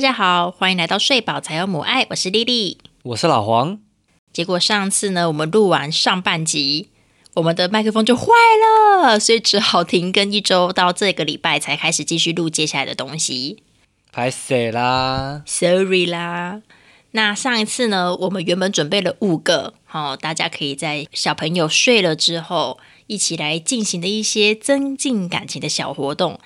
大家好，欢迎来到睡宝才有母爱，我是丽丽。我是老黄。结果上次呢，我们录完上半集，我们的麦克风就坏了，所以只好停更一周，到这个礼拜才开始继续录接下来的东西。拍死啦，Sorry 啦。那上一次呢，我们原本准备了五个，好、大家可以在小朋友睡了之后，一起来进行的一些增进感情的小活动。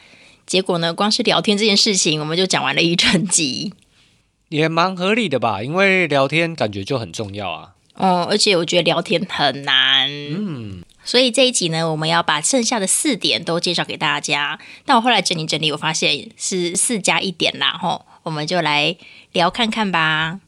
结果呢，光是聊天这件事情，我们就讲完了一整集。也蛮合理的吧？因为聊天感觉就很重要啊。哦，而且我觉得聊天很难，嗯，所以这一集呢，我们要把剩下的四点都介绍给大家。但我后来整理整理，我发现是四加一点啦，吼，我们就来聊看看吧。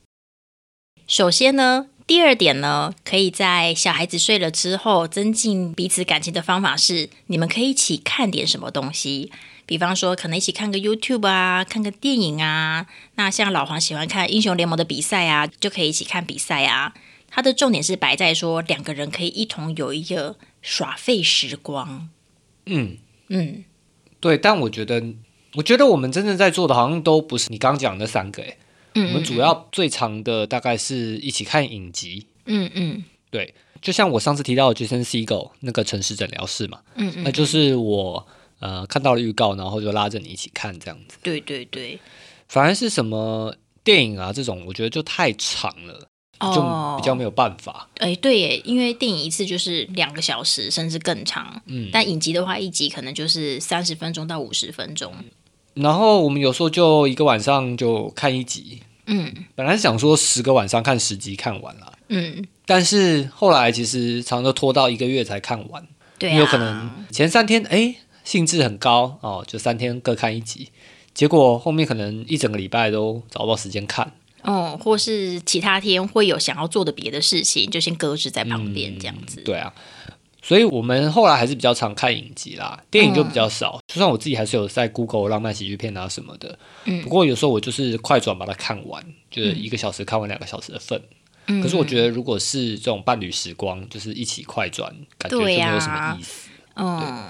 首先呢，第二点呢，可以在小孩子睡了之后增进彼此感情的方法是，你们可以一起看点什么东西。比方说，可能一起看个 YouTube 啊，看个电影啊。那像老黄喜欢看英雄联盟的比赛啊，就可以一起看比赛啊。它的重点是摆在说两个人可以一同有一个耍废时光。嗯，嗯，对。但我觉得，我觉得我们真正在做的，好像都不是你刚刚讲的三个。哎，嗯我们主要最长的大概是一起看影集。嗯嗯对，就像我上次提到的 Jason Segel 那个城市诊疗室嘛，嗯嗯，那就是我呃看到了预告，然后就拉着你一起看这样子。对对对，反而是什么电影啊这种，我觉得就太长了，就比较没有办法。哎、对耶，因为电影一次就是两个小时，甚至更长。嗯，但影集的话，一集可能就是三十分钟到五十分钟。然后我们有时候就一个晚上就看一集，嗯。本来想说十个晚上看十集看完了，嗯，但是后来其实常常都拖到一个月才看完，对、啊，有可能前三天哎兴致很高哦，就三天各看一集，结果后面可能一整个礼拜都找不到时间看。哦，或是其他天会有想要做的别的事情，就先搁置在旁边这样子。对啊，所以我们后来还是比较常看影集啦，电影就比较少。就算我自己还是有在 Google 浪漫喜剧片啊什么的，嗯不过有时候我就是快转把它看完，就是一个小时看完两个小时的份。嗯可是我觉得如果是这种伴侣时光，就是一起快转，感觉就没有什么意思。嗯，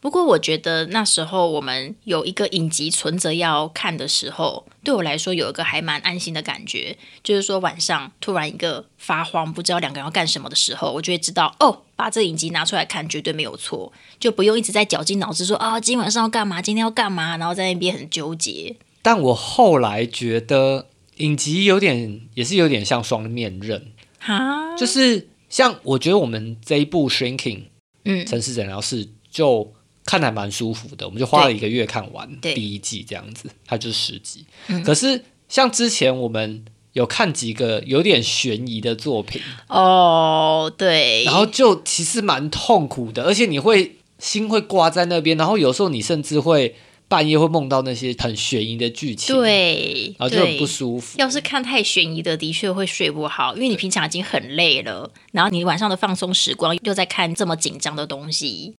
不过我觉得那时候我们有一个影集存着要看的时候，对我来说有一个还蛮安心的感觉，就是说晚上突然一个发慌，不知道两个人要干什么的时候，我就会知道哦，把这影集拿出来看绝对没有错，就不用一直在绞尽脑汁说啊、今天晚上要干嘛，今天要干嘛，然后在那边很纠结。但我后来觉得影集有点也是有点像双面刃，哈，就是像我觉得我们这一部 Shrinking 嗯。城市诊疗室就看得还蛮舒服的，我们就花了一个月看完第一季这样子，它就是十集。嗯。可是像之前我们有看几个有点悬疑的作品，哦，对，然后就其实蛮痛苦的，而且你会心会挂在那边，然后有时候你甚至会半夜会梦到那些很悬疑的剧情，，对，对然后就很不舒服。要是看太悬疑的，的确会睡不好，因为你平常已经很累了，然后你晚上的放松时光又在看这么紧张的东西，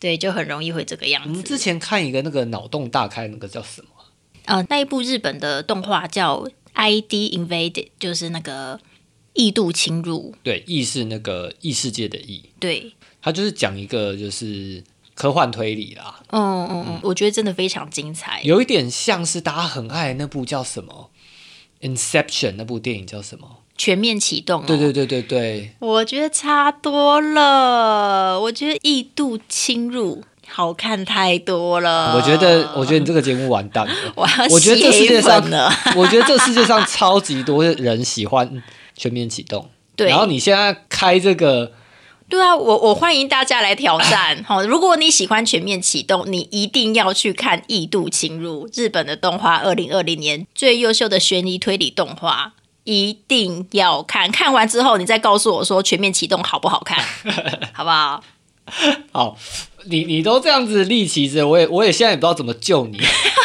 对，就很容易会这个样子。我们之前看一个那个脑洞大开，那个叫什么？呃，那一部日本的动画叫《ID Invaded》，就是那个异度侵入，对，异是那个异世界的异，对，它就是讲一个就是科幻推理啦，嗯嗯嗯，我觉得真的非常精彩。有一点像是大家很爱那部叫什么《Inception》那部电影叫什么？全面启动、哦，对对对对对，我觉得差多了。我觉得异度侵入好看太多了。我觉得我觉得你这个节目完蛋了。我觉得这世界上洗黑粉了，我觉得这世界上超级多人喜欢全面启动，对然后你现在开这个，对啊，我我欢迎大家来挑战。好，如果你喜欢全面启动，你一定要去看《异度侵入》日本的动画，二零二零年最优秀的悬疑推理动画。一定要看，看完之后你再告诉我说全面启动好不好看，好不好？好，你你都这样子立旗子，我也我也现在也不知道怎么救你。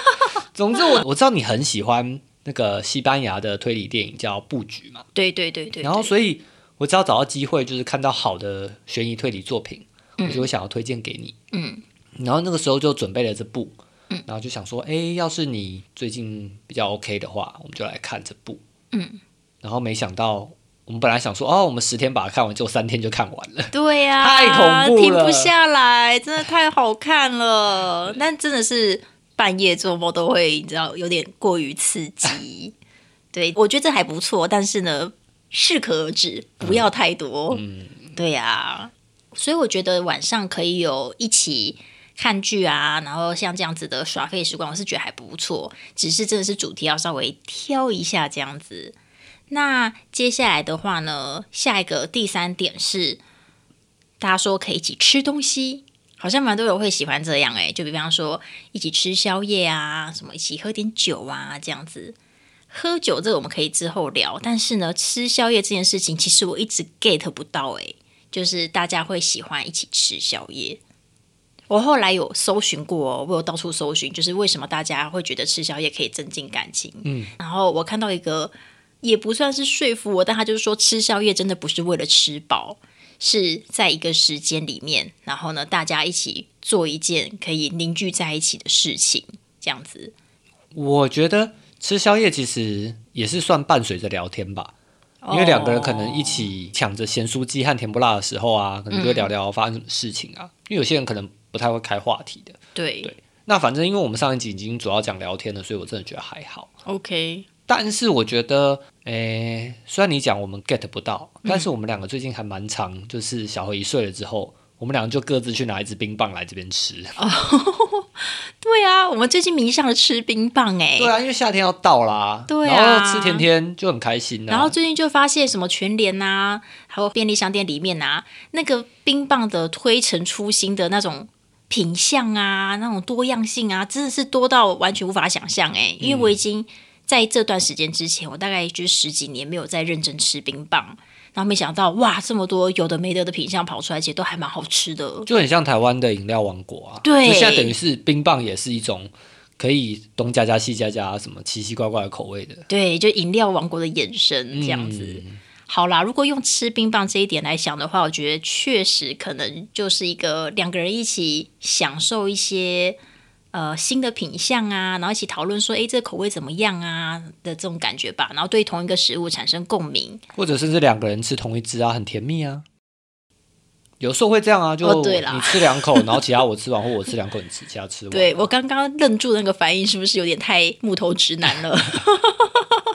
总之我我知道你很喜欢那个西班牙的推理电影叫《布局》嘛，对对对对，然后所以我只要找到机会，就是看到好的悬疑推理作品，我就会想要推荐给你。嗯，然后那个时候就准备了这部，嗯然后就想说，哎，要是你最近比较 OK 的话，我们就来看这部。嗯，然后没想到，我们本来想说，哦，我们十天把它看完，就三天就看完了。对呀、太恐怖了停不下来，真的太好看了。但真的是半夜做梦都会，你知道有点过于刺激。对，我觉得这还不错，但是呢，适可而止，不要太多。嗯，对呀，所以我觉得晚上可以有一起看剧啊，然后像这样子的耍废时光，我是觉得还不错。只是真的是主题要稍微挑一下这样子。那接下来的话呢，下一个第三点是，大家说可以一起吃东西。好像蛮多人会喜欢这样哎，就比方说一起吃宵夜啊，什么一起喝点酒啊，这样子。喝酒这个我们可以之后聊，但是呢，吃宵夜这件事情，其实我一直 get 不到哎，就是大家会喜欢一起吃宵夜。我后来有搜寻过，我有到处搜寻，就是为什么大家会觉得吃宵夜可以增进感情。嗯，然后我看到一个也不算是说服我，但他就是说吃宵夜真的不是为了吃饱。是在一个时间里面，然后呢，大家一起做一件可以凝聚在一起的事情，这样子。我觉得吃宵夜其实也是算伴随着聊天吧，因为两个人可能一起抢着咸酥鸡和甜不辣的时候啊，可能就会聊聊发生什么事情啊。因为有些人可能不太会开话题的。对对，那反正因为我们上一集已经主要讲聊天了，所以我真的觉得还好。OK。但是我觉得，诶，虽然你讲我们 get 不到，但是我们两个最近还蛮长，就是小何一睡了之后，我们两个就各自去拿一支冰棒来这边吃。哦，对啊，我们最近迷上了吃冰棒，哎，对啊，因为夏天要到啦，对啊，然后吃甜甜就很开心。然后最近就发现什么全联呐，还有便利商店里面呐，那个冰棒的推陈出新的那种品相啊，那种多样性啊，真的是多到完全无法想象，哎，因为我已经。在这段时间之前，我大概就是十几年没有再认真吃冰棒，然后没想到哇，这么多有的没得的品相跑出来，其实都还蛮好吃的，就很像台湾的饮料王国啊。对，现在等于是冰棒也是一种可以东加加西加加什么奇奇怪怪的口味的。对，就饮料王国的衍生这样子。好啦，如果用吃冰棒这一点来想的话，我觉得确实可能就是一个两个人一起享受一些。呃，新的品相啊，然后一起讨论说，哎，这个口味怎么样啊的这种感觉吧，然后对同一个食物产生共鸣，或者甚至两个人吃同一只啊，很甜蜜啊，有时候会这样啊，就你吃两口，然后其他我吃完，或我吃两口你吃，其他吃完。对我刚刚愣住那个反应，是不是有点太木头直男了？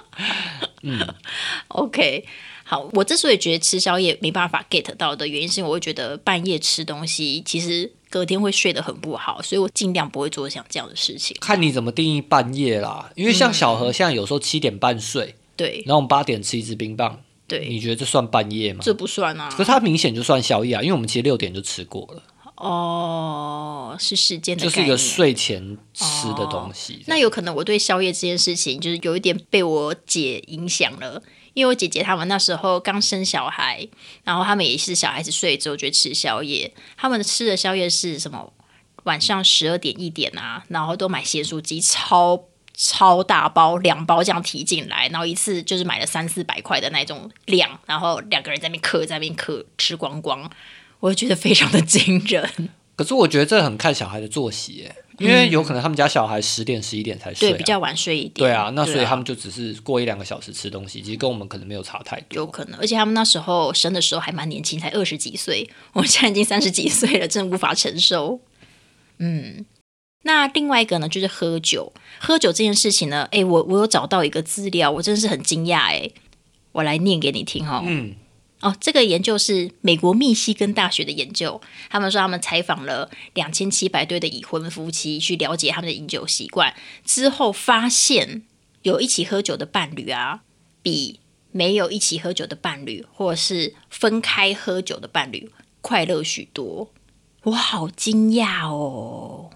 嗯，OK。好，我之所以觉得吃宵夜没办法 get 到的原因，是因为我会觉得半夜吃东西，其实隔天会睡得很不好，所以我尽量不会做像这样的事情。看你怎么定义半夜啦，因为像小何现在有时候七点半睡，对，然后我们八点吃一支冰棒，对，你觉得这算半夜吗？这不算啊，可是它明显就算宵夜啊，因为我们其实六点就吃过了。哦，是时间的，就是一个睡前吃的东西。那有可能我对宵夜这件事情，就是有一点被我姐影响了。因为我姐姐他们那时候刚生小孩，然后他们也是小孩子睡之后就吃宵夜。他们吃的宵夜是什么？晚上十二点一点啊，然后都买咸酥鸡，超超大包，两包这样提进来，然后一次就是买了三四百块的那种量，然后两个人在那边嗑，在那边嗑，吃光光，我就觉得非常的惊人。可是我觉得这很看小孩的作息，因为有可能他们家小孩十点十一点才睡，对，比较晚睡一点。对啊，那所以他们就只是过一两个小时吃东西，其实跟我们可能没有差太多。有可能，而且他们那时候生的时候还蛮年轻，才二十几岁，我现在已经三十几岁了，真的无法承受。嗯，那另外一个呢，就是喝酒。喝酒这件事情呢，哎，我我有找到一个资料，我真的是很惊讶哎，我来念给你听哈。嗯。哦，这个研究是美国密西根大学的研究。他们说，他们采访了两千七百对的已婚夫妻，去了解他们的饮酒习惯之后，发现有一起喝酒的伴侣啊，比没有一起喝酒的伴侣，或者是分开喝酒的伴侣快乐许多。我好惊讶哦！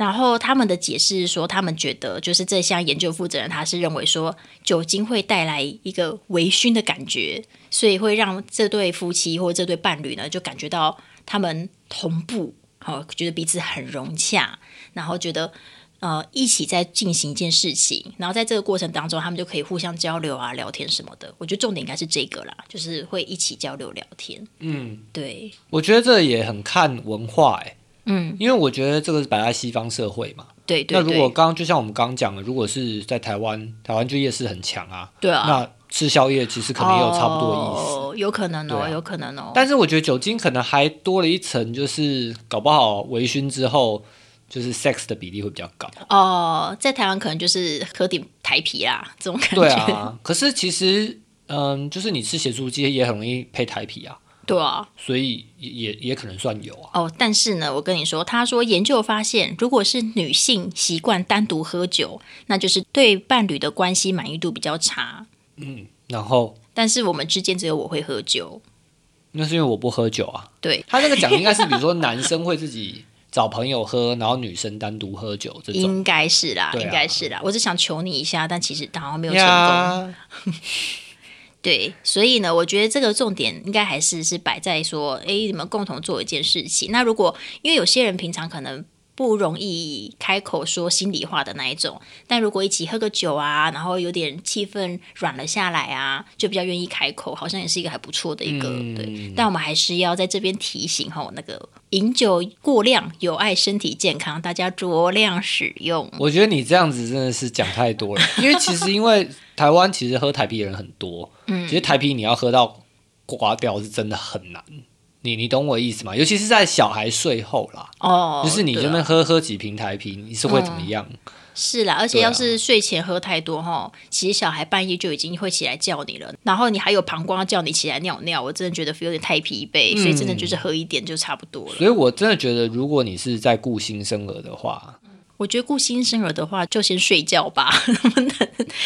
然后他们的解释说，他们觉得就是这项研究负责人他是认为说，酒精会带来一个微醺的感觉，所以会让这对夫妻或这对伴侣呢，就感觉到他们同步，好，觉得彼此很融洽，然后觉得呃一起在进行一件事情，然后在这个过程当中，他们就可以互相交流啊、聊天什么的。我觉得重点应该是这个啦，就是会一起交流聊天。嗯，对，我觉得这也很看文化，哎。嗯，因为我觉得这个是摆在西方社会嘛。对对。那如果刚刚就像我们刚刚讲的，如果是在台湾，台湾就夜市很强啊。对啊。那吃宵夜其实可能也有差不多意思。哦，有可能哦，有可能哦。但是我觉得酒精可能还多了一层，就是搞不好微醺之后，就是 sex 的比例会比较高。哦，在台湾可能就是喝点台啤啦，这种感觉。对啊，可是其实嗯，就是你吃咸酥鸡也很容易配台啤啊，对啊，所以也也也可能算有啊。哦，但是呢，我跟你说，他说研究发现，如果是女性习惯单独喝酒，那就是对伴侣的关系满意度比较差。嗯，然后但是我们之间只有我会喝酒，那是因为我不喝酒啊。对，他那个讲应该是比如说男生会自己找朋友喝，然后女生单独喝酒这种。应该是啦，啊应该是啦。我只想求你一下，但其实好像没有成功。呀，对，所以呢，我觉得这个重点应该还是是摆在说，诶，你们共同做一件事情。那如果因为有些人平常可能不容易开口说心里话的那一种，但如果一起喝个酒啊，然后有点气氛软了下来啊，就比较愿意开口，好像也是一个还不错的一个、嗯对。但我们还是要在这边提醒吼，那个饮酒过量有碍身体健康，大家酌量使用。我觉得你这样子真的是讲太多了，因为其实因为台湾其实喝台啤的人很多，嗯，其实台啤你要喝到刮掉是真的很难。你你懂我意思吗？尤其是在小孩睡后啦，哦，就是你这边喝喝几瓶台啤，你是会怎么样？是啦，而且要是睡前喝太多哈，其实小孩半夜就已经会起来叫你了，然后你还有膀胱要叫你起来尿尿，我真的觉得有点太疲惫，所以真的就是喝一点就差不多了。所以我真的觉得，如果你是在顾新生儿的话，我觉得顾新生儿的话，就先睡觉吧，能不能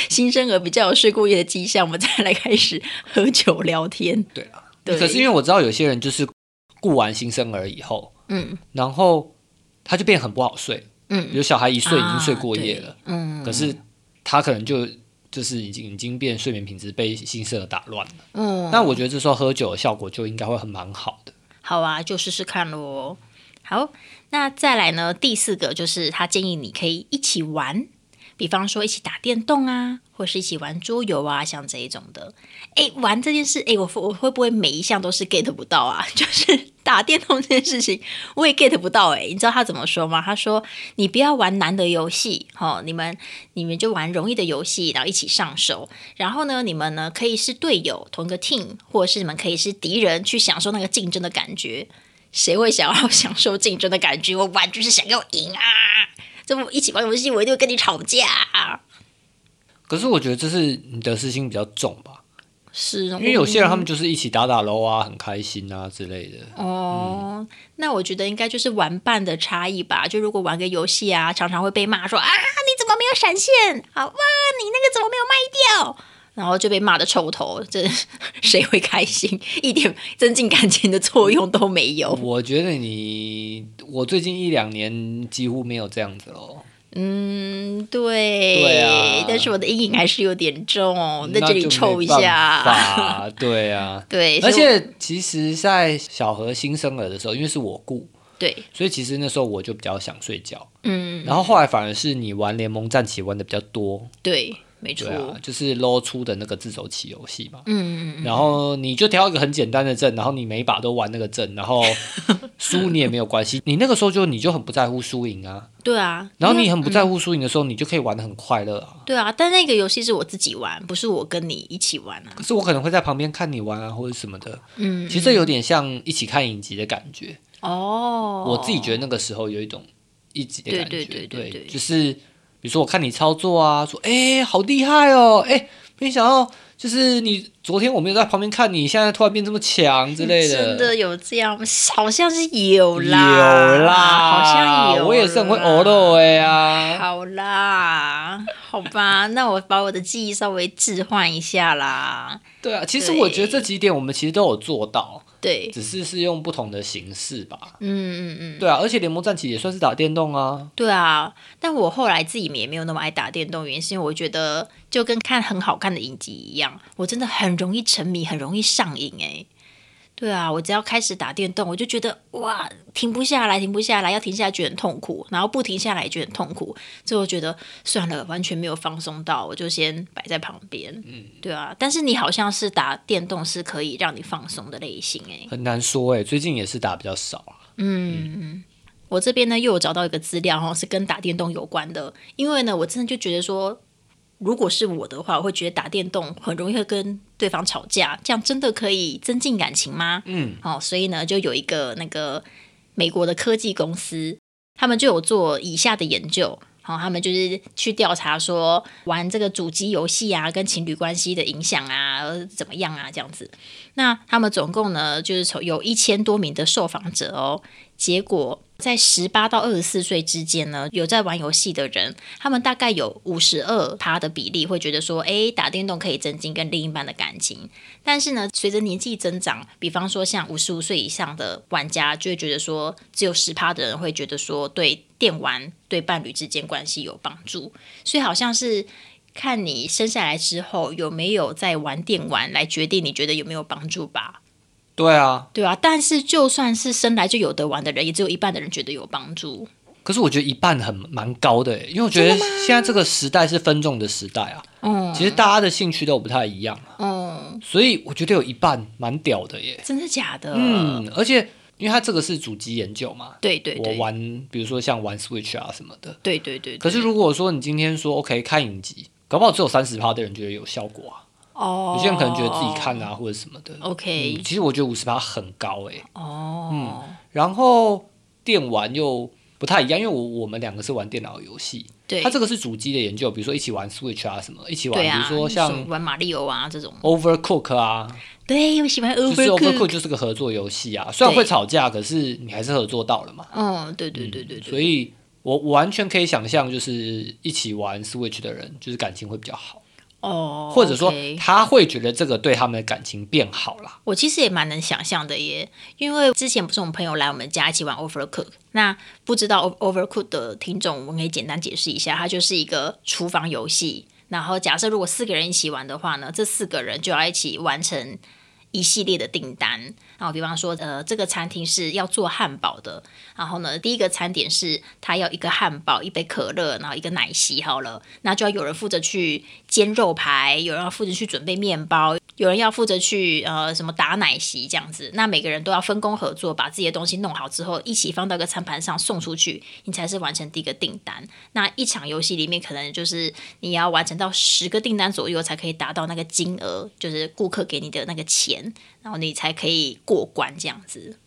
新生儿比较有睡过夜的迹象，我们再来开始喝酒聊天。对啊，对可是因为我知道有些人就是顾完新生儿以后，嗯然后他就变很不好睡，嗯比如小孩一岁已经啊睡过夜了，对嗯，可是他可能就就是已经已经变睡眠品质被新生儿打乱了。嗯，那我觉得这时候喝酒的效果就应该会很蛮好的。好啊，就试试看喽。好，那再来呢？第四个就是他建议你可以一起玩，比方说一起打电动啊，或是一起玩桌游啊，像这一种的。哎，玩这件事，哎，我我会不会每一项都是 get 不到啊？就是打电动这件事情，我也 get 不到。哎，你知道他怎么说吗？他说你不要玩难的游戏，哦，你们你们就玩容易的游戏，然后一起上手。然后呢，你们呢可以是队友，同一个 team，或者是你们可以是敌人，去享受那个竞争的感觉。谁会想要享受竞争的感觉？我玩就是想要赢啊！这么一起玩游戏，我一定会跟你吵架。可是我觉得这是你得失心比较重吧，是，因因为有些人他们就是一起打打 LO 啊，很开心啊之类的。哦，那我觉得应该就是玩伴的差异吧。就如果玩个游戏啊，常常会被骂说啊，你怎么没有闪现？好，哇，你那个怎么没有卖掉？然后就被骂的臭头，这谁会开心？一点增进感情的作用都没有。我觉得你，我最近一两年几乎没有这样子哦。嗯，对，对啊但是我的阴影还是有点重哦，在这里抽一下。法对啊，对，而且其实，在小何新生儿的时候，因为是我顾，对，所以其实那时候我就比较想睡觉。嗯，然后后来反而是你玩联盟战棋玩的比较多，对，没错，对啊，就是 LO 出的那个自走棋游戏嘛。嗯嗯，然后你就挑一个很简单的阵，然后你每一把都玩那个阵，然后 输你也没有关系。你那个时候就你就很不在乎输赢啊，对啊，然后你很不在乎输赢的时候，你就可以玩的很快乐啊。对啊，但那个游戏是我自己玩，不是我跟你一起玩啊。可是我可能会在旁边看你玩啊，或者什么的。嗯，其实这有点像一起看影集的感觉。哦，我自己觉得那个时候有一种一集的感觉，对对对对对就是比如说我看你操作啊，说哎、好厉害哦，哎、没想到就是你昨天我没有在旁边看你，现在突然变这么强之类的，真的有这样，好像是有啦有啦，啦，好像有，我也是很会偶。肉哎呀。好啦，好吧，那我把我的记忆稍微置换一下啦。对啊，其实我觉得这几点我们其实都有做到，对，只是是用不同的形式吧。嗯嗯嗯，对啊，而且联盟战棋也算是打电动啊。对啊。但我后来自己也没有那么爱打电动，原因是因为我觉得就跟看很好看的影集一样，我真的很容易沉迷，很容易上瘾哎、对啊，我只要开始打电动，我就觉得哇，停不下来，停不下来，要停下来觉得很痛苦，然后不停下来也觉得很痛苦，最后觉得算了，完全没有放松到，我就先摆在旁边。嗯，对啊。但是你好像是打电动是可以让你放松的类型哎、很难说哎、最近也是打比较少啊嗯。我这边呢又有找到一个资料哈，是跟打电动有关的。因为呢，我真的就觉得说，如果是我的话，我会觉得打电动很容易会跟对方吵架，这样真的可以增进感情吗？嗯，哦，所以呢，就有一个那个美国的科技公司，他们就有做以下的研究。好，他们就是去调查说玩这个主机游戏啊，跟情侣关系的影响啊，怎么样啊，这样子。那他们总共呢，就是从有一千多名的受访者哦，结果在十八到二十四岁之间呢，有在玩游戏的人，他们大概有五十二趴的比例会觉得说，诶，打电动可以增进跟另一半的感情。但是呢，随着年纪增长，比方说像五十五岁以上的玩家，就会觉得说，只有十趴的人会觉得说，对电玩对伴侣之间关系有帮助。所以好像是。看你生下来之后有没有在玩电玩，来决定你觉得有没有帮助吧。对啊，对啊。但是就算是生来就有得玩的人，也只有一半的人觉得有帮助。可是我觉得一半很蛮高的，因为我觉得现在这个时代是分众的时代啊。嗯。其实大家的兴趣都不太一样。嗯。所以我觉得有一半蛮屌的耶。真的假的？嗯。而且因为他这个是主机研究嘛。对对。我玩，比如说像玩 Switch 啊什么的。对对对。可是如果说你今天说 OK 看影集。搞不好只有三十趴的人觉得有效果啊，哦，有些人可能觉得自己看啊或者什么的。OK，其实我觉得五十趴很高哎。哦，嗯，然后电玩又不太一样，因为我我们两个是玩电脑游戏，对，它这个是主机的研究，比如说一起玩 Switch 啊什么，一起玩，比如说像玩马里奥啊这种，Overcook 啊，对，我喜欢 Overcook，就是 Overcook 就是个合作游戏啊，虽然会吵架，可是你还是合作到了嘛。嗯，对对对对，所以我完全可以想象，就是一起玩 Switch 的人，就是感情会比较好。哦，或者说他会觉得这个对他们的感情变好了。我其实也蛮能想象的耶，因为之前不是我们朋友来我们家一起玩 Overcook，那不知道 Overcook 的听众，我们可以简单解释一下，它就是一个厨房游戏。然后假设如果四个人一起玩的话呢，这四个人就要一起完成一系列的订单。然后，比方说，呃，这个餐厅是要做汉堡的。然后呢，第一个餐点是他要一个汉堡、一杯可乐，然后一个奶昔。好了，那就要有人负责去煎肉排，有人要负责去准备面包，有人要负责去呃什么打奶昔这样子。那每个人都要分工合作，把自己的东西弄好之后，一起放到一个餐盘上送出去，你才是完成第一个订单。那一场游戏里面，可能就是你要完成到十个订单左右，才可以达到那个金额，就是顾客给你的那个钱，然后你才可以。过关这样子，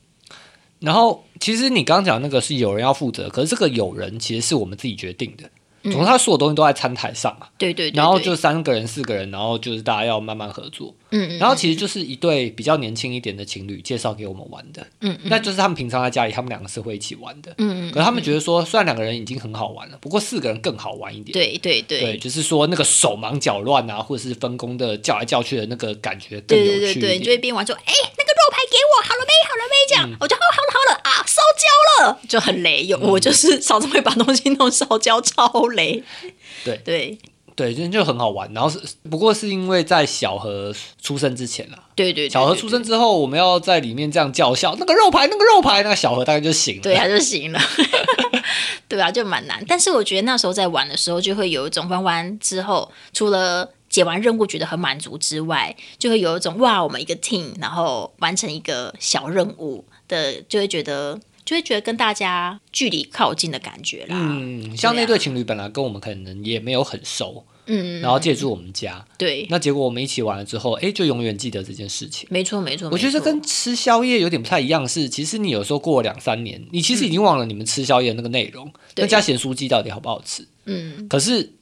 然后其实你刚讲那个是有人要负责，可是这个有人其实是我们自己决定的。总之，他所有东西都在餐台上嘛。对对。然后就三个人、四个人，然后就是大家要慢慢合作。嗯嗯。然后其实就是一对比较年轻一点的情侣介绍给我们玩的。嗯嗯。那就是他们平常在家里，他们两个是会一起玩的。嗯嗯。可是他们觉得说，虽然两个人已经很好玩了，不过四个人更好玩一点。对对对。对，就是说那个手忙脚乱啊，或者是分工的叫来叫去的那个感觉更有趣。对对对，就会边玩说，哎，那个肉排给我，好了没？好了没？这样，我就哦好焦了，就很雷。有我就是常常会把东西弄烧焦，超雷。对对对，就就很好玩。然后是不过是因为在小何出生之前啦，对对，小何出生之后，我们要在里面这样叫嚣，那个肉排，那个肉排，那个小何大概就行了，对，他就行了，对啊，就蛮难。但是我觉得那时候在玩的时候，就会有一种玩完之后，除了解完任务觉得很满足之外，就会有一种哇，我们一个 team，然后完成一个小任务的，就会觉得。就会觉得跟大家距离靠近的感觉啦。嗯，像那对情侣本来跟我们可能也没有很熟，嗯，然后借住我们家，对，那结果我们一起玩了之后，哎，就永远记得这件事情。没错，没错。我觉得跟吃宵夜有点不太一样，是其实你有时候过了两三年，你其实已经忘了你们吃宵夜那个内容，那家咸酥鸡到底好不好吃？嗯。可是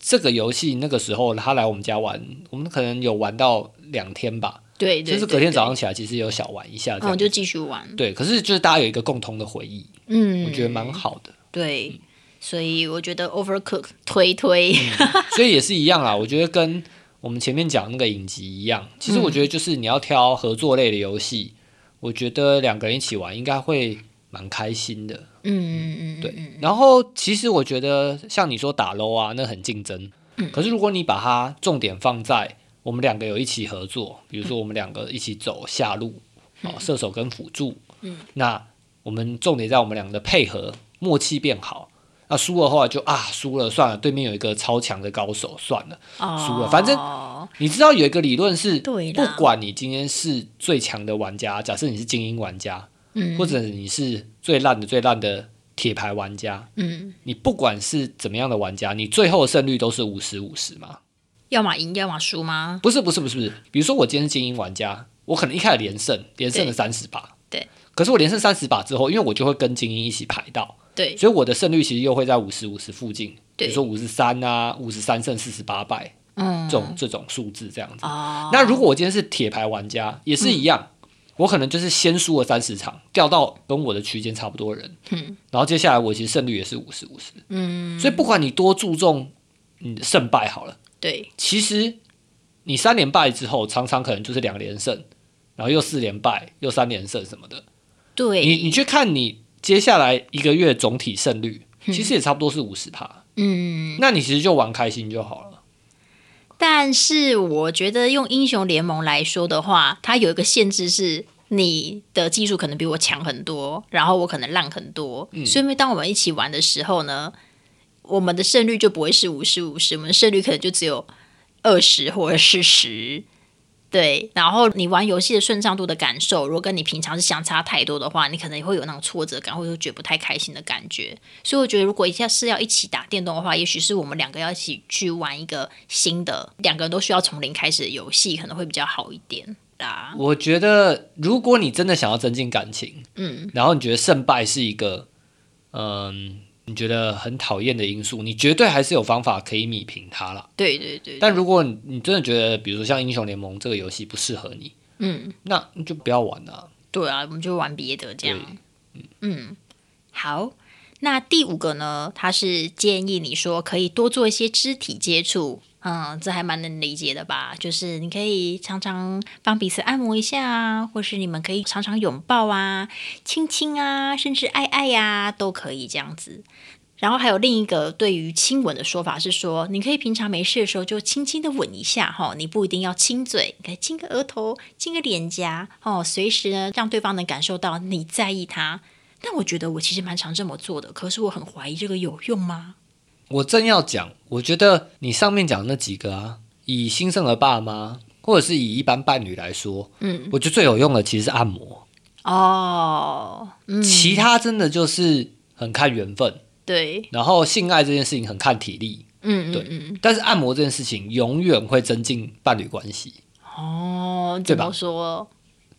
这个游戏那个时候他来我们家玩，我们可能有玩到两天吧。对，就是隔天早上起来，其实有小玩一下，然后就继续玩。对，可是就是大家有一个共同的回忆，嗯，我觉得蛮好的。对，所以我觉得 Overcook 推推，所以也是一样啦。我觉得跟我们前面讲那个影集一样，其实我觉得就是你要挑合作类的游戏，我觉得两个人一起玩应该会蛮开心的。嗯嗯嗯，对。然后其实我觉得像你说打 low 啊，那很竞争。嗯。可是如果你把它重点放在我们两个有一起合作，比如说我们两个一起走下路，哦，射手跟辅助，嗯，那我们重点在我们两个的配合默契变好。那输的话就啊，输了算了，对面有一个超强的高手，算了，输了。反正你知道有一个理论是，不管你今天是最强的玩家，假设你是精英玩家，嗯，或者你是最烂的最烂的铁牌玩家，嗯，你不管是怎么样的玩家，你最后的胜率都是五十五十嘛。要么赢，要么输吗？不是，不是，不是，不是。比如说，我今天是精英玩家，我可能一开始连胜，连胜了三十把。对。可是我连胜三十把之后，因为我就会跟精英一起排到，对。所以我的胜率其实又会在五十五十附近，比如说五十三啊，五十三胜四十八败嗯。这种这种数字这样子。哦，那如果我今天是铁牌玩家，也是一样，我可能就是先输了三十场，掉到跟我的区间差不多人，嗯。然后接下来我其实胜率也是五十五十，嗯。所以不管你多注重你的胜败好了，对其实你三连败之后，常常可能就是两连胜，然后又四连败，又三连胜什么的。对，你你去看你接下来一个月总体胜率，其实也差不多是五十趴，嗯，那你其实就玩开心就好了。但是我觉得用英雄联盟来说的话，它有一个限制是。你的技术可能比我强很多，然后我可能烂很多，所以当我们一起玩的时候呢，我们的胜率就不会是五十五十，我们的胜率可能就只有二十或者是十。对，然后你玩游戏的顺畅度的感受，如果跟你平常是相差太多的话，你可能也会有那种挫折感，或者觉得不太开心的感觉。所以我觉得，如果一下是要一起打电动的话，也许是我们两个要一起去玩一个新的，两个人都需要从零开始的游戏，可能会比较好一点啦。我觉得，如果你真的想要增进感情，嗯，然后你觉得胜败是一个，嗯，你觉得很讨厌的因素，你绝对还是有方法可以米平它啦。对对对，但如果你你真的觉得，比如说像英雄联盟这个游戏不适合你，嗯，那你就不要玩了、对啊，我们就玩别的这样嗯。嗯，好。那第五个呢？他是建议你说可以多做一些肢体接触，嗯，这还蛮能理解的吧？就是你可以常常帮彼此按摩一下啊，或是你们可以常常拥抱啊、亲亲啊，甚至爱爱呀、都可以这样子。然后还有另一个对于亲吻的说法是说，你可以平常没事的时候就轻轻的吻一下哈，你不一定要亲嘴，可以亲个额头、亲个脸颊哦，随时呢让对方能感受到你在意他。但我觉得我其实蛮常这么做的，可是我很怀疑这个有用吗？我正要讲，我觉得你上面讲的那几个啊，以新生儿爸妈或者是以一般伴侣来说，嗯，我觉得最有用的其实是按摩，哦，嗯，其他真的就是很看缘分。对，然后性爱这件事情很看体力，嗯对但是按摩这件事情永远会增进伴侣关系。哦，怎么说？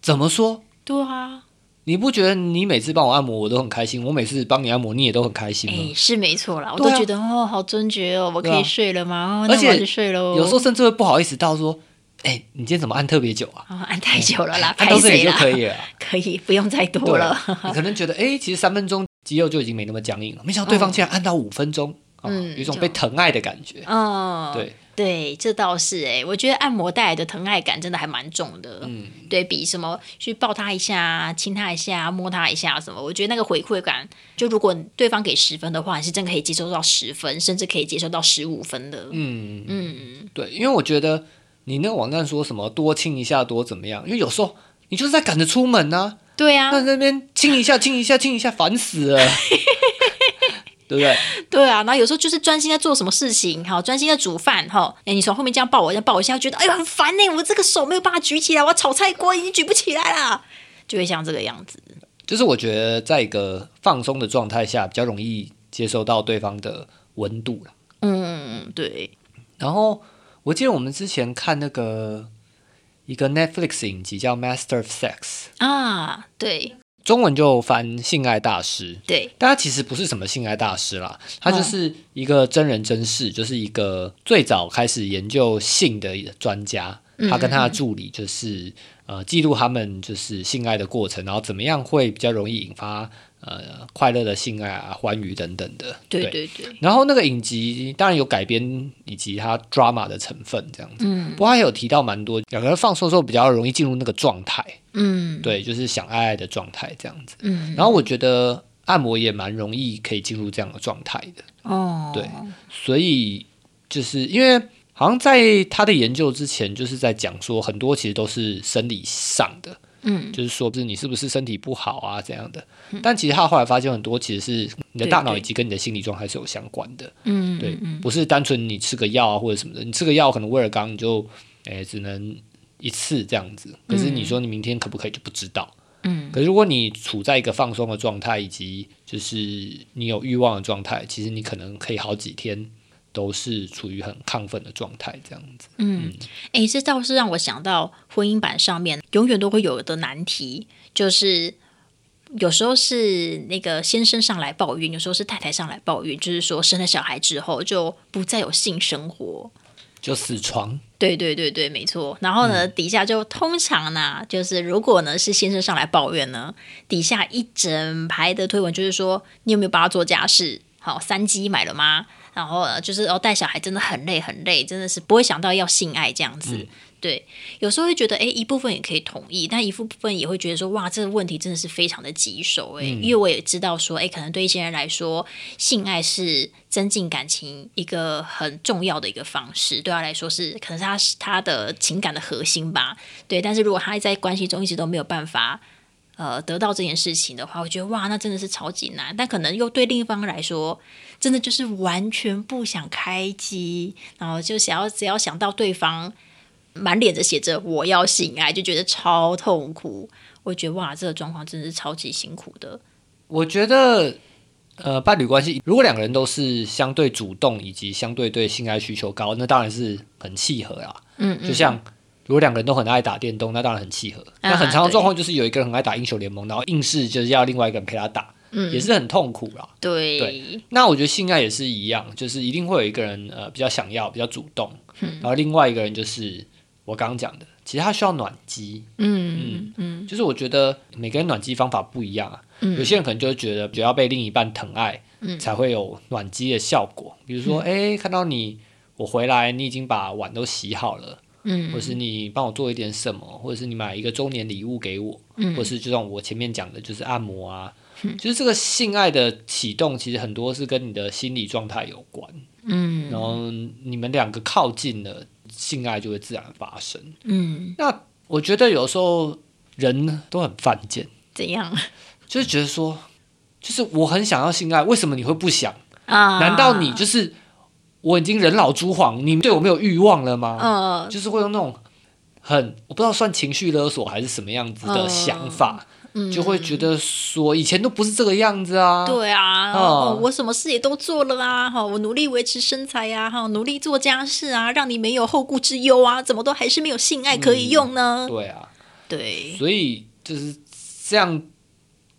怎么说？对啊，你不觉得你每次帮我按摩我都很开心，我每次帮你按摩你也都很开心吗？哎，是没错啦，我都觉得哦，好尊爵哦，我可以睡了吗？哦而且那我就睡喽。有时候甚至会不好意思到说，哎、你今天怎么按特别久啊？哦，按太久了啦，按到这里就？可以了啊。可以，不用再多了。你可能觉得，哎、其实三分钟肌肉就已经没那么僵硬了，没想到对方竟然按到五分钟，啊嗯有一种被疼爱的感觉。嗯，对，对，这倒是哎，我觉得按摩带来的疼爱感真的还蛮重的。嗯，对比什么去抱他一下、亲他一下、摸他一下什么，我觉得那个回馈感，就如果对方给十分的话，你是真可以接受到十分，甚至可以接受到十五分的。嗯，嗯，对，因为我觉得你那个网站说什么多亲一下多怎么样，因为有时候你就是在赶着出门呐、对啊，那那边亲一下亲一下亲一下，烦死了，对不对？对啊，然后有时候就是专心在做什么事情，好，专心在煮饭，哈，哎，你从后面这样抱我，这样抱我一下，觉得哎呦很烦呢，我这个手没有办法举起来，我炒菜锅已经举不起来了，就会像这个样子。就是我觉得在一个放松的状态下，比较容易接收到对方的温度啦嗯，对，然后我记得我们之前看那个一个 Netflix 影集叫《Master of Sex》，啊，对中文就翻“性爱大师”。对，但他其实不是什么性爱大师啦，他就是一个真人真事，就是一个最早开始研究性的专家。他跟他的助理就是呃记录他们就是性爱的过程，然后怎么样会比较容易引发呃快乐的性爱啊、欢愉等等的。对对。对，然后那个影集当然有改编以及它 drama 的成分这样子，嗯。不过他有提到蛮多两个人放松的时候比较容易进入那个状态，嗯。对，就是想爱爱的状态这样子。嗯，然后我觉得按摩也蛮容易可以进入这样的状态的，哦，对。所以就是因为好像在他的研究之前，就是在讲说很多其实都是生理上的，嗯，就是说不是你是不是身体不好啊这样的，但其实他后来发现很多其实是你的大脑以及跟你的心理状态是有相关的，嗯，对嗯，不是单纯你吃个药啊或者什么的，你吃个药可能威尔刚你就诶只能一次这样子，可是你说你明天可不可以就不知道。嗯。可是如果你处在一个放松的状态，以及就是你有欲望的状态，其实你可能可以好几天都是处于很亢奋的状态，这样子。嗯，哎，这倒是让我想到婚姻版上面永远都会有的难题，就是有时候是那个先生上来抱怨，有时候是太太上来抱怨，就是说生了小孩之后就不再有性生活。就死床，对对对对，没错。然后呢，底下就通常呢，就是如果呢是先生上来抱怨呢，底下一整排的推文就是说，你有没有帮他做家事？好，三鸡买了吗？然后呢，就是哦，带小孩真的很累很累，真的是不会想到要性爱这样子。对，有时候会觉得，哎，一部分也可以同意，但一部分也会觉得说，哇，这个问题真的是非常的棘手，哎，因为我也知道说，哎，可能对一些人来说，性爱是增进感情一个很重要的一个方式，对他来说是可能是他是他的情感的核心吧，对。但是如果他在关系中一直都没有办法，呃，得到这件事情的话，我觉得哇，那真的是超级难。但可能又对另一方来说，真的就是完全不想开机，然后就想要只要想到对方。满脸的写着“我要性爱”，就觉得超痛苦。我觉得哇，这个状况真的是超级辛苦的。我觉得，呃，伴侣关系如果两个人都是相对主动以及相对对性爱需求高，那当然是很契合啦。嗯，就像如果两个人都很爱打电动，那当然很契合。那很长的状况就是有一个人很爱打英雄联盟，然后硬是就是要另外一个人陪他打，嗯，也是很痛苦啦。对，那我觉得性爱也是一样，就是一定会有一个人呃比较想要、比较主动，然后另外一个人就是。我刚刚讲的，其实他需要暖机，嗯嗯嗯，就是我觉得每个人暖机方法不一样啊，有些人可能就觉得，只要被另一半疼爱，才会有暖机的效果。比如说，哎，看到你我回来，你已经把碗都洗好了，嗯，或是你帮我做一点什么，或者是你买一个周年礼物给我，嗯，或是就像我前面讲的，就是按摩啊，就是这个性爱的启动，其实很多是跟你的心理状态有关，嗯，然后你们两个靠近了。性爱就会自然发生。嗯，那我觉得有时候人都很犯贱。怎样？就是觉得说，就是我很想要性爱，为什么你会不想啊？难道你就是我已经人老珠黄，你对我没有欲望了吗？嗯，就是会用那种很我不知道算情绪勒索还是什么样子的想法。就会觉得说以前都不是这个样子啊，对啊，我什么事也都做了啊，哈，我努力维持身材呀，哈，努力做家事啊，让你没有后顾之忧啊，怎么都还是没有性爱可以用呢？对啊，对，所以就是这样，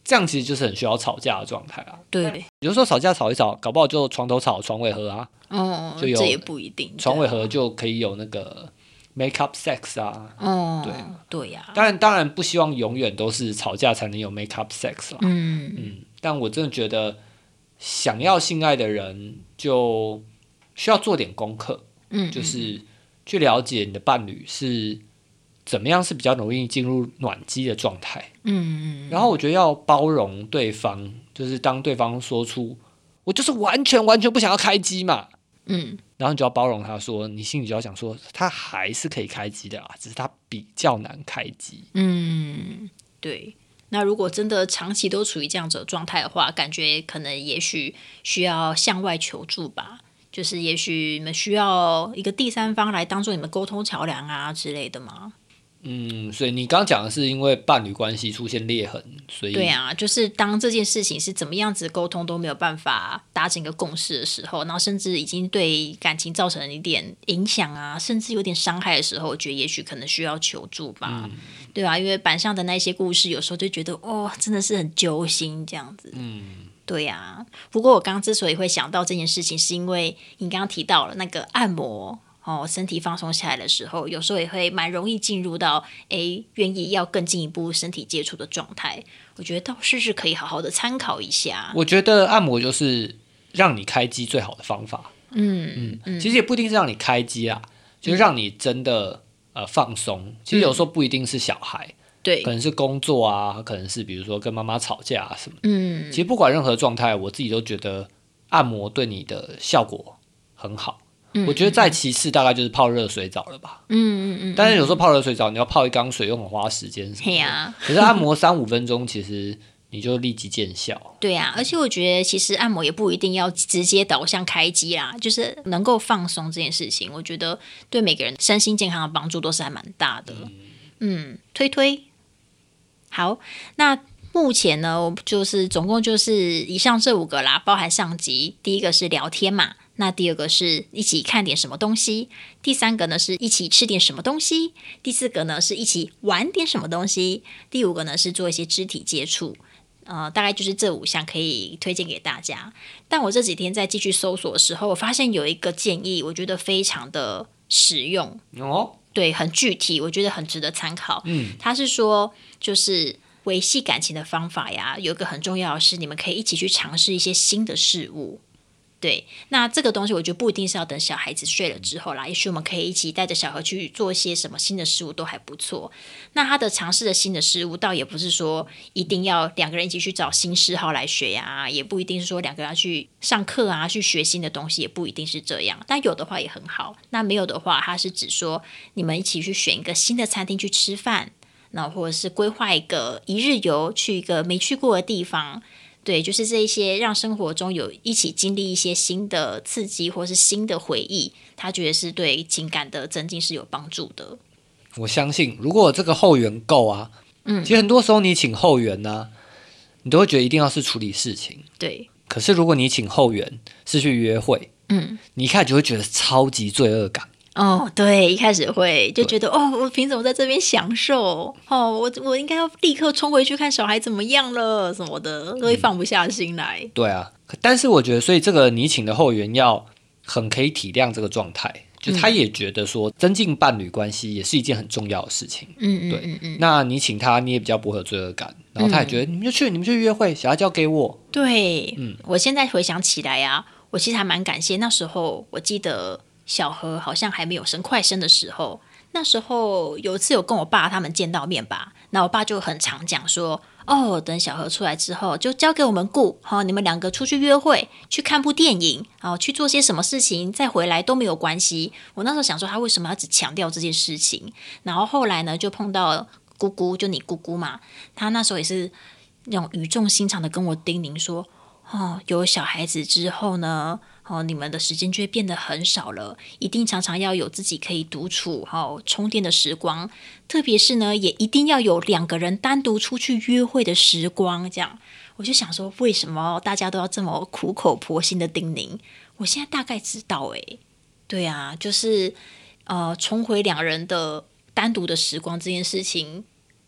这样其实就是很需要吵架的状态啊。对，有时候吵架吵一吵，搞不好就床头吵床尾和啊，哦，就有这也不一定，床尾和就可以有那个。Make up sex 啊，哦，对。对呀，当然当然不希望永远都是吵架才能有 make up sex 啦，嗯。嗯，但我真的觉得想要性爱的人就需要做点功课，嗯，就是去了解你的伴侣是怎么样是比较容易进入暖机的状态，嗯嗯，然后我觉得要包容对方，就是当对方说出我就是完全完全不想要开机嘛。嗯，然后你就要包容他，说你心里就要想说，他还是可以开机的啊，只是他比较难开机。嗯，对。那如果真的长期都处于这样子的状态的话，感觉可能也许需要向外求助吧，就是也许你们需要一个第三方来当做你们沟通桥梁啊之类的吗？嗯，所以你刚刚讲的是因为伴侣关系出现裂痕，所以对啊，就是当这件事情是怎么样子沟通都没有办法达成一个共识的时候，然后甚至已经对感情造成了一点影响啊，甚至有点伤害的时候，我觉得也许可能需要求助吧，对啊，因为板上的那些故事，有时候就觉得哦，真的是很揪心这样子。嗯，对呀。不过我刚刚之所以会想到这件事情，是因为你刚刚提到了那个按摩。哦，身体放松下来的时候，有时候也会蛮容易进入到诶，愿意要更进一步身体接触的状态。我觉得倒是是可以好好的参考一下。我觉得按摩就是让你开机最好的方法。嗯嗯，其实也不一定是让你开机啊，就是让你真的呃放松。其实有时候不一定是小孩，对，可能是工作啊，可能是比如说跟妈妈吵架啊什么。嗯，其实不管任何状态，我自己都觉得按摩对你的效果很好。我觉得再其次大概就是泡热水澡了吧。嗯嗯嗯。但是有时候泡热水澡，你要泡一缸水又很花时间。对呀。可是按摩三五分钟，其实你就立即见效。对呀，而且我觉得其实按摩也不一定要直接导向开机啦，就是能够放松这件事情，我觉得对每个人身心健康的帮助都是还蛮大的。嗯，推推。好，那目前呢，就是总共就是以上这五个啦，包含上集，第一个是聊天嘛。那第二个是一起看点什么东西，第三个呢是一起吃点什么东西，第四个呢是一起玩点什么东西，第五个呢是做一些肢体接触。呃，大概就是这五项可以推荐给大家。但我这几天在继续搜索的时候，我发现有一个建议，我觉得非常的实用，哦，对，很具体，我觉得很值得参考。嗯，他是说，就是维系感情的方法呀，有一个很重要的是，你们可以一起去尝试一些新的事物。对，那这个东西我觉得不一定是要等小孩子睡了之后啦，也许我们可以一起带着小孩去做一些什么新的事物都还不错。那他的尝试的新的事物，倒也不是说一定要两个人一起去找新嗜好来学呀，也不一定是说两个人要去上课啊，去学新的东西，也不一定是这样。但有的话也很好，那没有的话，他是指说你们一起去选一个新的餐厅去吃饭，那或者是规划一个一日游去一个没去过的地方。对，就是这一些让生活中有一起经历一些新的刺激或是新的回忆，他觉得是对情感的增进是有帮助的。我相信如果这个后援够啊，嗯其实很多时候你请后援呢、你都会觉得一定要是处理事情。对，可是如果你请后援是去约会，嗯，你一开始就会觉得超级罪恶感。哦，对，一开始会就觉得哦，我凭什么在这边享受？哦，我我应该要立刻冲回去看小孩怎么样了什么的，都会放不下心来。对啊，但是我觉得，所以这个你请的后援要很可以体谅这个状态，就他也觉得说增进伴侣关系也是一件很重要的事情。嗯嗯对嗯嗯，那你请他，你也比较不会有罪恶感，然后他也觉得你们就去，你们去约会，小孩交给我。对，嗯我现在回想起来呀、我其实还蛮感谢那时候，我记得小何好像还没有生快生的时候，那时候有一次有跟我爸他们见到面吧，那我爸就很常讲说，哦，等小何出来之后就交给我们顾，好、你们两个出去约会，去看部电影，哦，去做些什么事情，再回来都没有关系。我那时候想说，他为什么要只强调这件事情？然后后来呢，就碰到姑姑，就你姑姑嘛，她那时候也是那种语重心长的跟我叮咛说，哦，有小孩子之后呢，哦，你们的时间就会变得很少了，一定常常要有自己可以独处、哦充电的时光，特别是呢，也一定要有两个人单独出去约会的时光。这样，我就想说，为什么大家都要这么苦口婆心的叮咛？我现在大概知道、诶，对啊，就是呃，重回两人的单独的时光这件事情，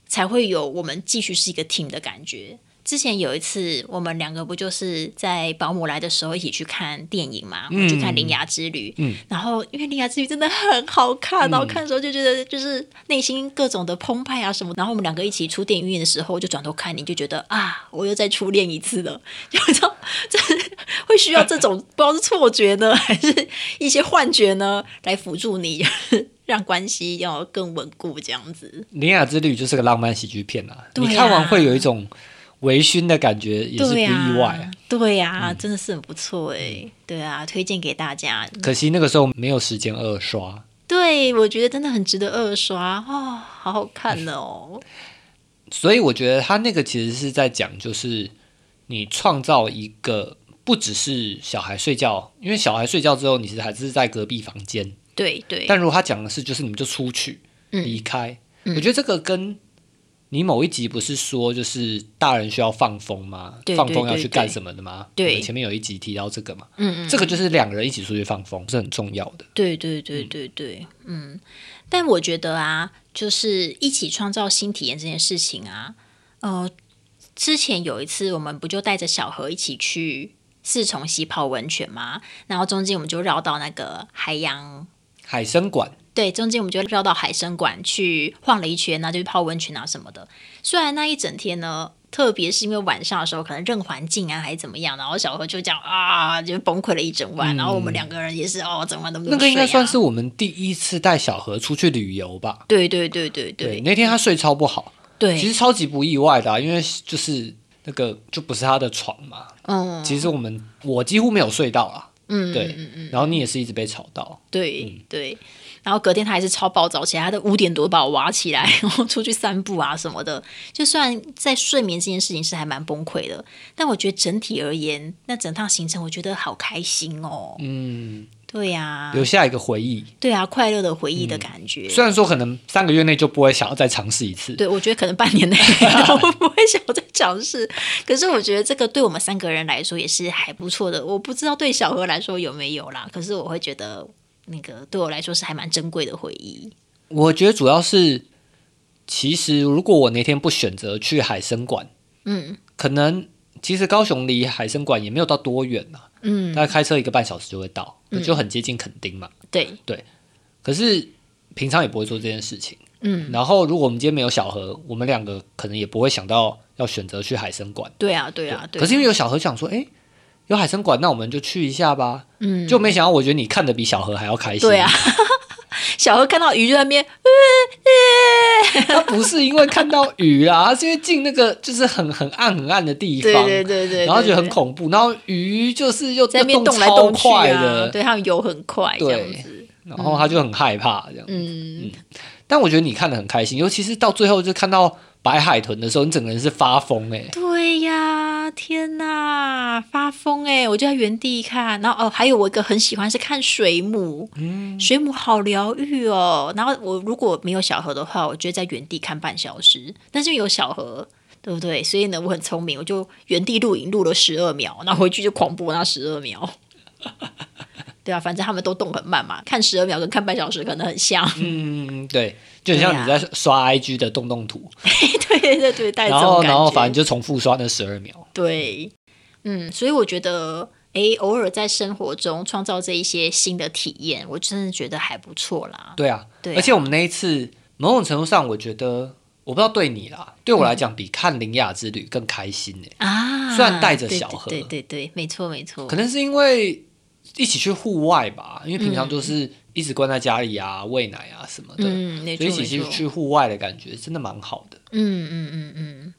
才会有我们继续是一个 team 的感觉。之前有一次，我们两个不就是在保姆来的时候一起去看电影嘛？我们去看《铃芽之旅》，嗯然后因为《铃芽之旅》真的很好看，然后看的时候就觉得就是内心各种的澎湃啊什么。然后我们两个一起出电影院的时候，就转头看你，就觉得啊，我又再初恋一次了，就知道 这会需要这种不知道是错觉呢，还是一些幻觉呢，来辅助你，让关系要更稳固这样子。《铃芽之旅》就是个浪漫喜剧片啊你看完会有一种微醺的感觉，也是不意外啊。对呀、真的是很不错哎、对啊，推荐给大家。可惜那个时候没有时间二刷。对，我觉得真的很值得二刷哦，好好看哦。所以我觉得他那个其实是在讲，就是你创造一个不只是小孩睡觉，因为小孩睡觉之后，你其实还是在隔壁房间。对对，但如果他讲的是，就是你们就出去嗯离开，嗯我觉得这个跟你某一集不是说就是大人需要放风吗？对放风要去干什么的吗？对前面有一集提到这个嘛，嗯嗯，这个就是两个人一起出去放风是很重要的。对对对对对，嗯。但我觉得啊，就是一起创造新体验这件事情啊，呃，之前有一次我们不就带着小何一起去四重溪泡温泉吗？然后中间我们就绕到那个海洋海参馆对，中间我们就绕到海参馆去晃了一圈，然后就去泡温泉啊什么的。虽然那一整天呢，特别是因为晚上的时候可能任环境啊还是怎么样，然后小何就这样啊，就崩溃了一整晚，然后我们两个人也是哦，整晚都没有、那个应该算是我们第一次带小何出去旅游吧。对对对对对，对那天他睡超不好，对，其实超级不意外的、啊，因为就是那个就不是他的床嘛。嗯其实我们我几乎没有睡到啊，嗯对嗯嗯嗯，然后你也是一直被吵到。对对。然后隔天他还是超暴躁起来，他的五点多把我挖起来，然后出去散步啊什么的。就虽然在睡眠这件事情是还蛮崩溃的，但我觉得整体而言，那整趟行程我觉得好开心哦。嗯，对呀、留下一个回忆。对啊，快乐的回忆的感觉。虽然说可能三个月内就不会想要再尝试一次，对，我觉得可能半年内都不会想要再尝试，可是我觉得这个对我们三个人来说也是还不错的。我不知道对小何来说有没有啦，可是我会觉得那个对我来说是还蛮珍贵的回忆。我觉得主要是，其实如果我那天不选择去海参馆，嗯，可能其实高雄离海参馆也没有到多远呐、嗯，大概开车一个半小时就会到，就很接近垦丁嘛。对，可是平常也不会做这件事情。嗯，然后如果我们今天没有小何，我们两个可能也不会想到要选择去海参馆。对啊，对啊，对。可是因为有小何想说，哎，有海参馆，那我们就去一下吧。嗯，就没想到，我觉得你看的比小何还要开心。对啊，小何看到鱼就在那边，他不是因为看到鱼啦，他是因为进那个就是很很暗很暗的地方，对对对对，然后觉得很恐怖，然后鱼就是又在那边动来动去的，对，它们游很快这对样子，然后他就很害怕这样。嗯，但我觉得你看的很开心，尤其是到最后就看到白海豚的时候，你整个人是发疯哎、对呀，天哪，发疯哎！我就在原地看，然后哦，还有我一个很喜欢是看水母，嗯水母好疗愈哦。然后我如果没有小河的话，我就会在原地看半小时，但是有小河。对不对？所以呢，我很聪明，我就原地录影录了十二秒，然后回去就狂播那十二秒。对啊，反正他们都动很慢嘛，看十二秒跟看半小时可能很像。嗯，对，就很像你在刷 IG 的动动图，对对对对，带这然后。然后反正就重复刷那十二秒。对，嗯，所以我觉得，哎，偶尔在生活中创造这一些新的体验，我真的觉得还不错啦。对啊，对啊而且我们那一次某种程度上，我觉得我不知道对你啦，对我来讲比看林雅之旅更开心呢、啊，虽然带着小河对对对对，没错没错，可能是因为一起去户外吧，因为平常都是一直关在家里啊、喂奶啊什么的，嗯，所以一起去去户外的感觉真的蛮好的。嗯嗯嗯嗯。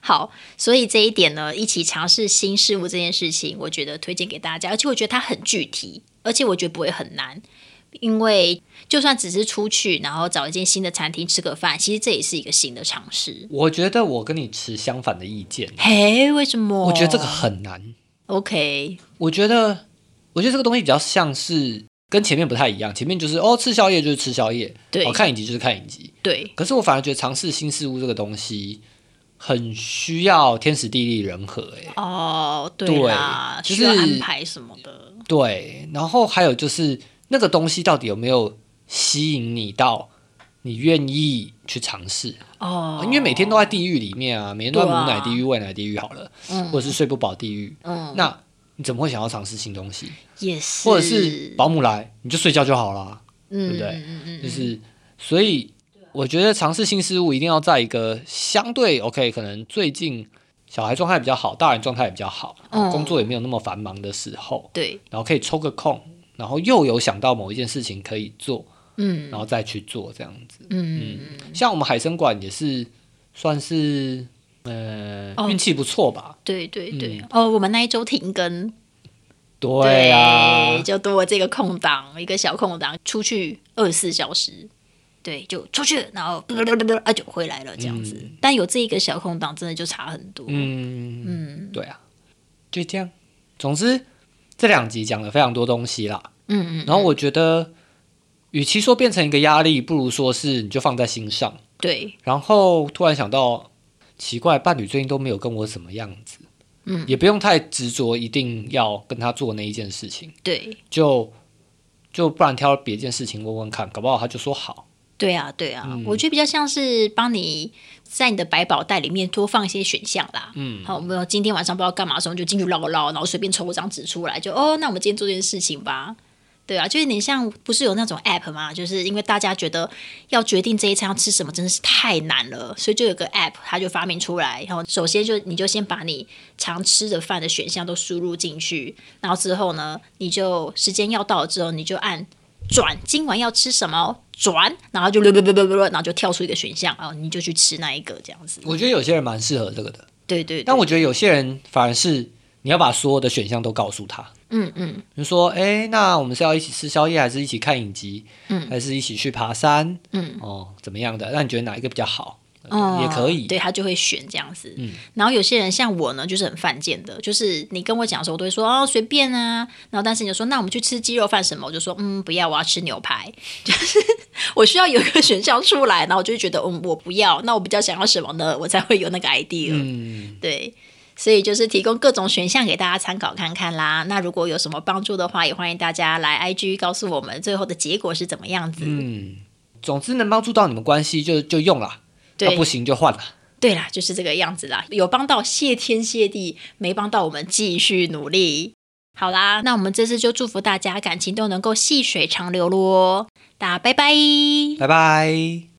好，所以这一点呢，一起尝试新事物这件事情，我觉得推荐给大家，而且我觉得它很具体，而且我觉得不会很难，因为就算只是出去，然后找一间新的餐厅吃个饭，其实这也是一个新的尝试。我觉得我跟你持相反的意见，嘿，为什么？我觉得这个很难。OK，我觉得，我觉得这个东西比较像是跟前面不太一样，前面就是哦吃宵夜就是吃宵夜，对哦看影集就是看影集。对，可是我反而觉得尝试新事物这个东西，很需要天时地利人和、欸。哦，对对，就是安排什么的，对，然后还有就是那个东西到底有没有吸引你到你愿意去尝试？哦，因为每天都在地狱里面啊，每天都在母奶地狱、喂奶地狱好了，嗯或者是睡不饱地狱，嗯，那你怎么会想要尝试新东西？也是，或者是保姆来你就睡觉就好了，嗯，对不对？就是所以我觉得尝试新事物一定要在一个相对 OK，可能最近小孩状态比较好，大人状态也比较好，嗯。工作也没有那么繁忙的时候，对，然后可以抽个空，然后又有想到某一件事情可以做，嗯。然后再去做这样子。嗯。像我们海参馆也是算是呃哦运气不错吧？对对对，嗯哦，我们那一周停更，对啊，就多了这个空档，一个小空档，出去二十四小时。对，就出去，然后 啊就回来了这样子。但有这一个小空档，真的就差很多。嗯嗯对啊，就这样。总之这两集讲了非常多东西啦，嗯嗯，然后我觉得，与其说变成一个压力，不如说是你就放在心上。对，然后突然想到，奇怪，伴侣最近都没有跟我什么样子，嗯，也不用太执着，一定要跟他做那一件事情，对，就就不然挑别件事情问问看，搞不好他就说好。对啊，对啊，嗯我觉得比较像是帮你在你的百宝袋里面多放一些选项啦。嗯，好，我们今天晚上不知道干嘛的时候，就进去捞捞，然后随便抽一张纸出来，就哦，那我们今天做这件事情吧。对啊，就是你像，不是有那种 app 吗？就是因为大家觉得要决定这一餐要吃什么，真的是太难了，所以就有个 app，它就发明出来。然后首先就你就先把你常吃的饭的选项都输入进去，然后之后呢，你就时间要到了之后，你就按转，今晚要吃什么转，然后就 然后就跳出一个选项，哦，你就去吃那一个这样子。我觉得有些人蛮适合这个的，对对对，但我觉得有些人反而是你要把所有的选项都告诉他。嗯嗯比如说，哎，那我们是要一起吃宵夜，还是一起看影集，嗯还是一起去爬山？嗯，哦，怎么样的？那你觉得哪一个比较好？哦也可以。对他就会选这样子。嗯然后有些人像我呢，就是很犯贱的，就是你跟我讲的时候，我都会说哦随便啊，然后但是你就说那我们去吃鸡肉饭什么，我就说嗯不要，我要吃牛排，就是我需要有一个选项出来，然后我就会觉得嗯我不要，那我比较想要什么呢？我才会有那个 idea。嗯，对。所以就是提供各种选项给大家参考看看啦。那如果有什么帮助的话，也欢迎大家来 IG 告诉我们最后的结果是怎么样子。嗯，总之能帮助到你们关系就就用了，对那不行就换了。对啦，就是这个样子啦，有帮到谢天谢地，没帮到我们继续努力。好啦，那我们这次就祝福大家感情都能够细水长流喽，大家拜拜，拜拜。